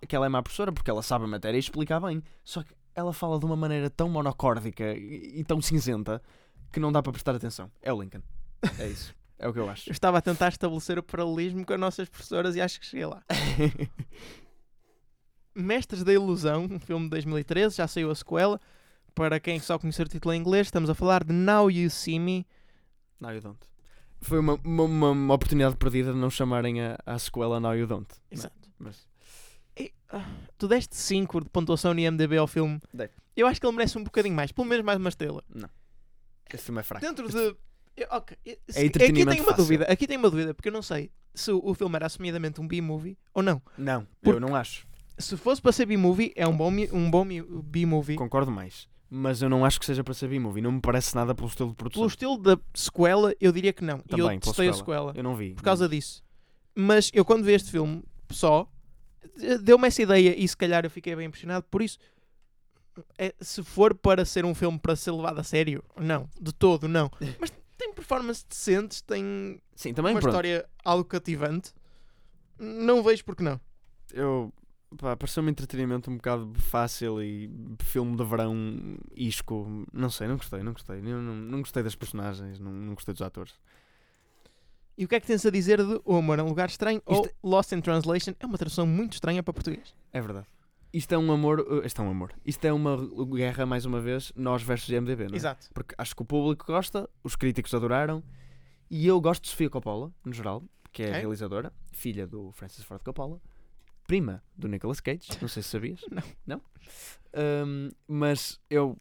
que ela é má professora porque ela sabe a matéria e explica bem. Só que ela fala de uma maneira tão monocórdica e, e tão cinzenta que não dá para prestar atenção. É o Lincoln. É isso. É o que eu acho. Eu estava a tentar estabelecer o paralelismo com as nossas professoras e acho que cheguei lá. Mestres da Ilusão, um filme de 2013, já saiu a sequela. Para quem só conhecer o título em inglês, estamos a falar de Now You See Me. Now You Don't. Foi uma, uma, uma- oportunidade perdida de não chamarem a, a sequela Now You Don't. Exato. Mas E, ah, tu deste 5 de pontuação no IMDB ao filme. Dei. Eu acho que ele merece um bocadinho mais, pelo menos mais uma estrela. esse filme é fraco. Dentro de. eu- ok, se- Aqui tenho uma fácil. dúvida, aqui tenho uma dúvida, porque eu não sei se o, o filme era assumidamente um B-movie ou não. Não, Porque- eu não acho. Se fosse para ser B-movie, é um bom, um bom B-movie. Concordo mais. Mas eu não acho que seja para ser B-movie. Não me parece nada pelo estilo de produção. Pelo estilo da sequela, eu diria que não. e Também, eu testei a sequela. Eu não vi. por causa disso. Mas eu, quando vi este filme só, deu-me essa ideia e se calhar eu fiquei bem impressionado. Por isso, é, se for para ser um filme para ser levado a sério, não, de todo, não. Mas tem performances decentes, tem Sim, também uma pronto. história algo cativante. Não vejo porque não. Eu. Pá, pareceu-me entretenimento um bocado fácil e filme de verão isco. Não sei, não gostei, não gostei. Eu não, não gostei das personagens, não, não gostei dos atores. E o que é que tens a dizer de O Amor é um Lugar Estranho ou Isto- Lost in Translation? É uma tradução muito estranha para português. É verdade. Isto é um amor. uh, Isto é um amor. Isto é uma guerra, mais uma vez, nós versus MDB, não é? Exato. Porque acho que o público gosta, os críticos adoraram. E eu gosto de Sofia Coppola, no geral, que é a Ok. realizadora, filha do Francis Ford Coppola, prima do Nicolas Cage, não sei se sabias. Não. Não? Ahm, mas eu.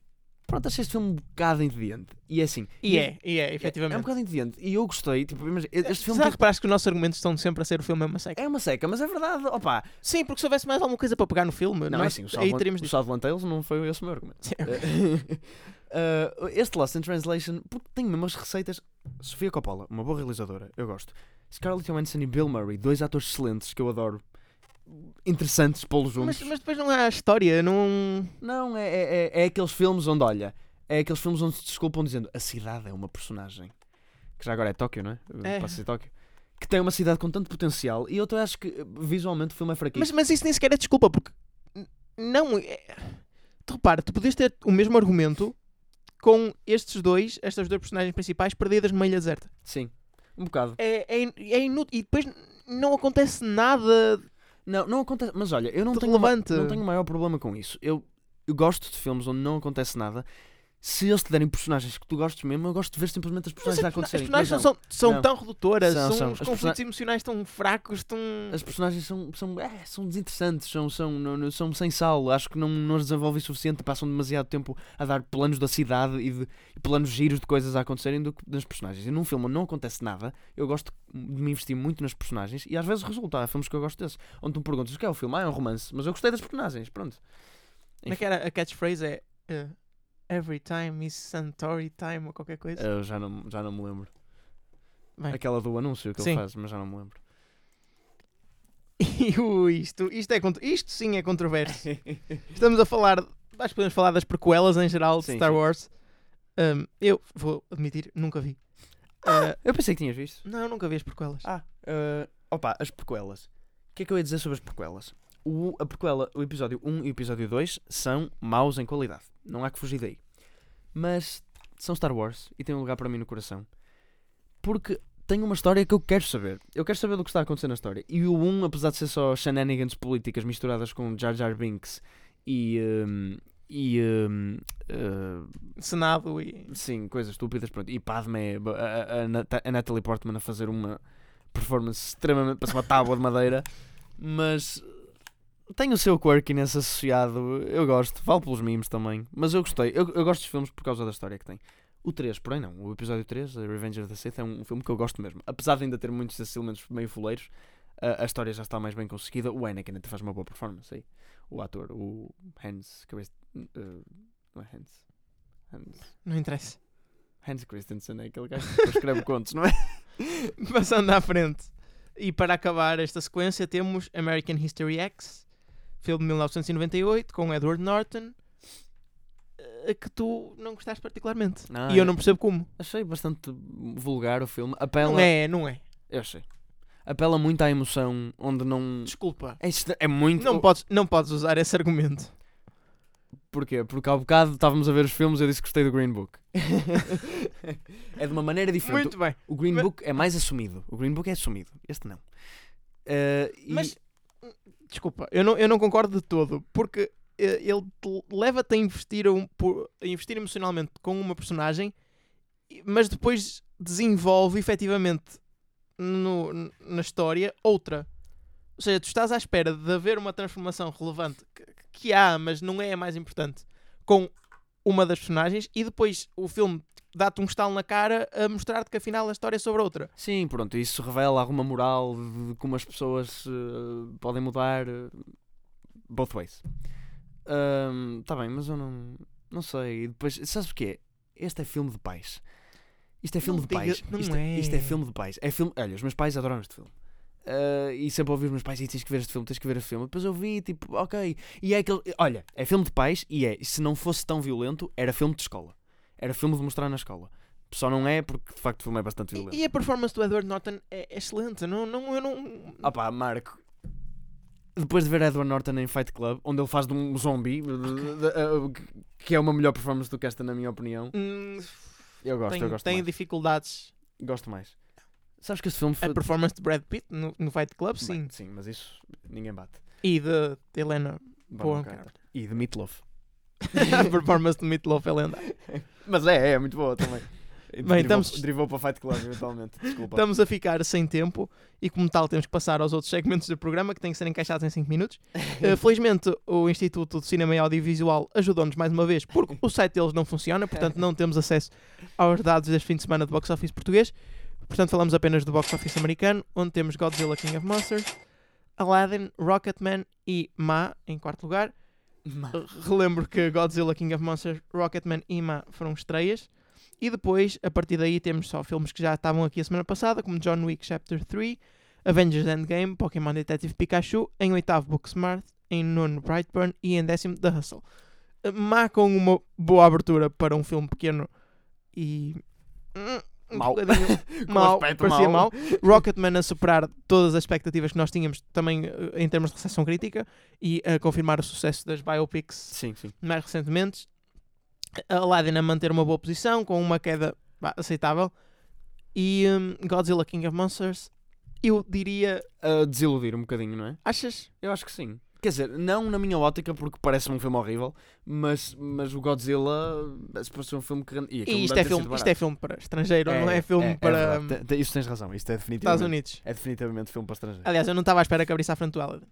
Pronto, achei este filme um bocado entediante. E é assim. E é, e é, É, efetivamente. é um bocado entediante. E eu gostei. Tipo, imagina, este filme Já tem- reparaste que os nossos argumentos estão sempre a ser o filme é uma seca? é uma seca, mas é verdade. Opa, Sim, porque se houvesse mais alguma coisa para pegar no filme, não, é nós assim, o aí Southland, teríamos o dito. Southland Tales não foi esse o meu argumento. Sim. Uh, este Lost in Translation, porque tem mesmo as receitas. Sofia Coppola, uma boa realizadora, eu gosto. Scarlett Johansson e Bill Murray, dois atores excelentes que eu adoro. Interessantes pô-los juntos. Mas, mas depois não há história, não. Não, é, é, é- é aqueles filmes onde, olha, é aqueles filmes onde se desculpam dizendo a cidade é uma personagem. Que já agora é Tóquio, não é? É. Passa a ser Tóquio. Que tem uma cidade com tanto potencial e eu até acho que visualmente o filme é fraquinho. Mas, mas isso nem sequer é desculpa, porque. Não. É... Tu repara, tu podias ter o mesmo argumento com estes dois, estas duas personagens principais, perdidas numa ilha deserta. Sim, um bocado. É, é, é inútil. E depois não acontece nada. Não, não acontece. Mas olha, eu não De tenho, não tenho maior problema com isso. Eu, eu gosto de filmes onde não acontece nada. Se eles te derem personagens que tu gostes mesmo, eu gosto de ver simplesmente as Mas personagens a as persona- as acontecerem. personagens Mas não não. são, são Não. tão redutoras, São, são, são. os As conflitos persona- emocionais tão fracos, tão. As personagens são, são, é, são desinteressantes, são, são, não- são sem sal. Acho que não, não os desenvolvem o suficiente. Passam demasiado tempo a dar planos da cidade e, de, e planos giros de coisas a acontecerem do que nas personagens. E num filme onde não acontece nada, eu gosto de me investir muito nas personagens e às vezes resulta. Há filmes que eu gosto desses. Onde tu me perguntas o que é o filme? Ah, é um romance. Mas eu gostei das personagens. Pronto. Como é que era? A catchphrase é. eh, Every time is Santori time ou qualquer coisa. Eu já não, já não me lembro. Bem. Aquela do anúncio que Sim. ele faz, mas já não me lembro. E isto, isto, é, isto sim é controverso. Estamos a falar. Acho que podemos falar das prequelas em geral de Sim, Star. Wars. Um, eu vou admitir, nunca vi. Uh, Eu pensei que tinhas visto. não, nunca vi as prequelas. Ah, eh, opa, as prequelas. O que é que eu ia dizer sobre as prequelas? O, a prequela, o episódio 1 e o episódio 2 são maus em qualidade. Não há que fugir daí. Mas são Star Wars e têm um lugar para mim no coração. Porque tem uma história que eu quero saber. Eu quero saber do que está a acontecer na história. E o 1, apesar de ser só shenanigans políticas misturadas com Jar Jar Binks e. ehm, e. ehm, eh, Senado e. Sim, coisas estúpidas, pronto. E Padme, a, a, a, Nat- a Natalie Portman a fazer uma performance extremamente. parece uma tábua de madeira, mas tem o seu quirkiness associado. Eu gosto, vale pelos memes também, mas eu gostei. Eu, eu gosto dos filmes por causa da história que tem. O 3, porém, não. O episódio 3, a Revenge of the Sith, é um filme que eu gosto mesmo. Apesar de ainda ter muitos desses elementos meio fuleiros, a, a história já está mais bem conseguida. O Anakin até faz uma boa performance aí. O ator, o Hans Christ, uh, não é Hans. Hans. Não interessa. Hans Christensen é aquele gajo que escreve contos, não é? Passando à frente. E para acabar esta sequência temos American History X, filme de 1998, com Edward Norton, eh, que tu não gostaste particularmente. Ah, e eu é. não percebo como. Achei bastante vulgar o filme. Apela, Não é, não é. Eu achei. Apela muito à emoção, onde não. Desculpa. É, é muito. Não podes, não podes usar esse argumento. Porquê? Porque há bocado estávamos a ver os filmes e eu disse que gostei do Green Book. é de uma maneira diferente. Muito bem. O Green Mas- Book é mais assumido. O Green Book é assumido. Este não. Eh, e- Mas, desculpa, eu não, eu não concordo de todo, porque eh, ele te leva-te a investir, um, a investir emocionalmente com uma personagem, mas depois desenvolve efetivamente no- na história outra. Ou seja, tu estás à espera de haver uma transformação relevante que, que há, mas não é a mais importante, com uma das personagens, e depois o filme dá-te um estalo na cara a mostrar-te que afinal a história é sobre outra. Sim, pronto, isso revela alguma moral de, como as pessoas eh, podem mudar eh, both ways. Está bem, mas eu não, não sei. E depois, sabes o que é? Este é filme de pais. Isto é filme Não de pais. diga- não isto, isto é é. filme de pais. É filme. Olha, os meus pais adoram este filme. Uh, e sempre ouvi os meus pais e tens que ver este filme, tens que ver este filme. Depois eu vi, tipo, ok. E é aquele. Olha, é filme de pais e é. Se não fosse tão violento, era filme de escola. Era filme de mostrar na escola. Só não é porque de facto o filme é bastante violento. E, e a performance do Edward Norton é excelente. Não, não, eu não. Ah pá, Marco. Depois de ver Edward Norton em Fight Club, onde ele faz de um zombie, que é uma melhor performance do que esta, na minha opinião. Hum, Eu gosto, tem, eu gosto tem dificuldades. Gosto mais. Sabes que este filme foi. A performance de Brad Pitt no, no Fight Club, sim. Bem, sim, mas isso ninguém bate. E de, de Helena Bonham Carter. E de Meatloaf. A performance de Meatloaf é lendária. Mas é, é muito boa também. Bem, derivou, estamos- derivou para Fight Club eventualmente. Desculpa. Estamos a ficar sem tempo e, como tal, temos que passar aos outros segmentos do programa que têm que ser encaixados em 5 minutos. Uh, felizmente, o Instituto de Cinema e Audiovisual ajudou-nos mais uma vez porque o site deles não funciona, portanto, não temos acesso aos dados deste fim de semana do box office português. Portanto, falamos apenas do box office americano, onde temos Godzilla King of Monsters, Aladdin, Rocketman e Ma em quarto lugar. Relembro que Godzilla King of Monsters, Rocketman e Ma foram estreias. E depois, a partir daí, temos só filmes que já estavam aqui a semana passada, como John Wick Chapter 3, Avengers Endgame, Pokémon Detective Pikachu, em oitavo Booksmart, em nono Brightburn e em décimo The Hustle. Má com uma boa abertura para um filme pequeno e... um Mau. mau, aspecto parecia mau. mau. Rocketman a superar todas as expectativas que nós tínhamos também eh, em termos de recepção crítica e a confirmar o sucesso das biopics Sim, sim. mais recentemente. Aladdin a manter uma boa posição com uma queda vá, aceitável. E hum, Godzilla King of Monsters, eu diria. A desiludir um bocadinho, não é? Achas? Eu acho que sim. Quer dizer, não na minha ótica, porque parece-me um filme horrível, mas, mas o Godzilla se parece um filme que. E, E isto é, filme, isto é filme para estrangeiro, não é filme para verdade. hum, Te- te- Isso tens razão, isto é Estados definitivamente. Unidos. É definitivamente filme para estrangeiro. Aliás, eu não estava à espera que abrisse à frente do Aladdin.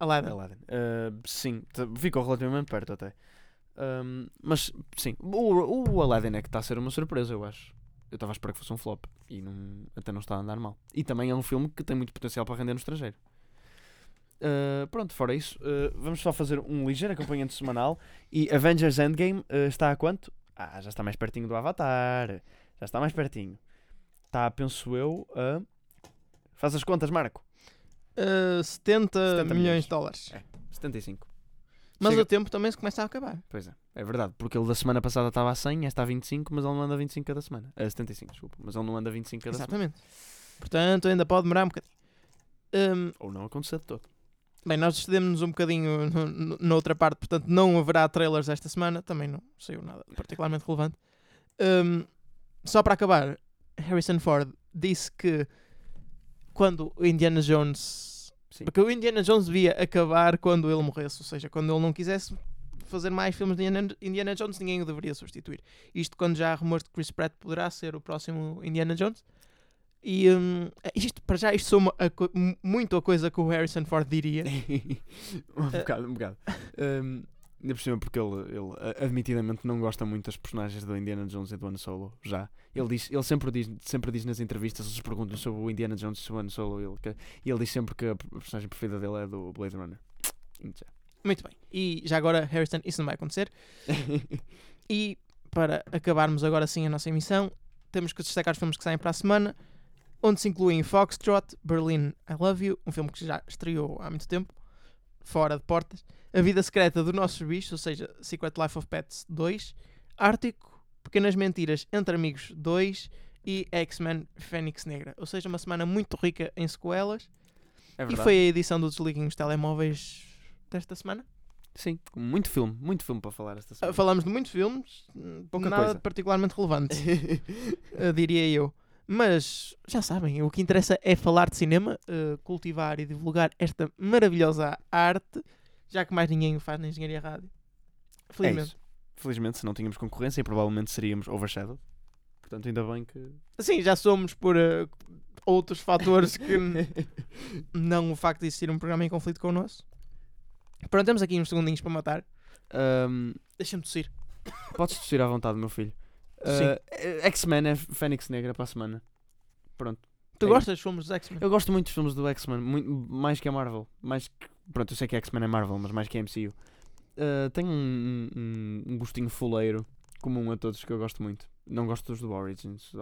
Aladdin. Aladdin. Uh, sim, t- ficou relativamente perto até. Um, mas sim, o, o Aladdin é que está a ser uma surpresa, eu acho. Eu estava a esperar que fosse um flop e não, até não está a andar mal. E também é um filme que tem muito potencial para render no estrangeiro. Uh, pronto, fora isso, uh, vamos só fazer um ligeiro acompanhamento semanal. E Avengers Endgame uh, está a quanto? Ah, já está mais pertinho do Avatar. Já está mais pertinho. Está, penso eu, a. Faz as contas, Marco. Uh, 70, 70 milhões milhões. de dólares. É. 75. Mas Chega- o tempo também se começa a acabar. Pois é, é verdade, porque ele da semana passada estava a 100, esta a 25, mas ele não anda 25 cada semana. A 75, desculpa, mas ele não anda 25 cada semana. Exatamente. Portanto, ainda pode demorar um bocadinho. Um, Ou não acontecer de todo. Bem, nós excedemos-nos um bocadinho no- no- na outra parte, portanto não haverá trailers esta semana, também não saiu nada particularmente relevante. Um, só para acabar, Harrison Ford disse que quando o Indiana Jones. Sim. Porque o Indiana Jones devia acabar quando ele morresse, ou seja, quando ele não quisesse fazer mais filmes de Indiana, Jones, ninguém o deveria substituir. Isto quando já há rumores de que Chris Pratt poderá ser o próximo Indiana Jones. E um, isto, para já, isto soma a muito a coisa que o Harrison Ford diria. um bocado, um bocado. Um, ainda por cima, porque ele, ele admitidamente não gosta muito das personagens do Indiana Jones e do Han Solo, já. Ele, diz, ele sempre, diz, sempre diz nas entrevistas, eles perguntam sobre o Indiana Jones e o Han Solo, ele, que- e ele diz sempre que a personagem preferida dele é do Blade Runner. Muito bem. E já agora, Harrison, isso não vai acontecer. E para acabarmos agora sim a nossa emissão, temos que destacar os filmes que saem para a semana, onde se incluem Foxtrot, Berlin, I Love You, um filme que já estreou há muito tempo, fora de portas, A Vida Secreta do Nosso Bicho, ou seja, Secret Life of Pets 2, Ártico, Pequenas Mentiras entre Amigos 2 e X-Men Fênix Negra. Ou seja, uma semana muito rica em sequelas. É e foi a edição do Desliguem os Telemóveis desta semana. Sim, muito filme, muito filme para falar esta Uh, semana. Falamos de muitos filmes, Pouca nada coisa. de particularmente relevante, uh, diria eu. Mas já sabem, o que interessa é falar de cinema, uh, cultivar e divulgar esta maravilhosa arte, já que mais ninguém o faz na Engenharia Rádio. É Felizmente. isso. Felizmente, se não tínhamos concorrência, provavelmente seríamos overshadowed. Portanto, ainda bem que. Sim, já somos por uh, outros fatores que não o facto de existir um programa em conflito com o nosso. Pronto, temos aqui uns segundinhos para matar. Ahm, Deixa-me tossir. podes tossir à vontade, meu filho. Sim. Ah, X-Men é Fênix Negra para a semana. Pronto. Tu É gostas dos filmes dos X-Men? Eu gosto muito dos filmes do X-Men, mais que a Marvel. Mais que, pronto, eu sei que X-Men é Marvel, mas mais que a MCU. Ah, tem um, um, um gostinho fuleiro comum a todos que eu gosto muito. Não gosto dos do Origins,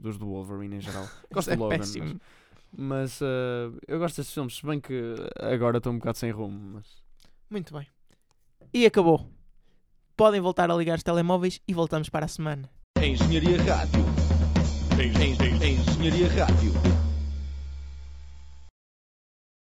dos do Wolverine em geral. Gosto é do Logan. péssimo. mas- Mas eh, eu gosto destes filmes, se bem que agora estou um bocado sem rumo. Mas... Muito bem. E acabou. Podem voltar a ligar os telemóveis e voltamos para a semana. Engenharia Rádio. Engenharia Rádio.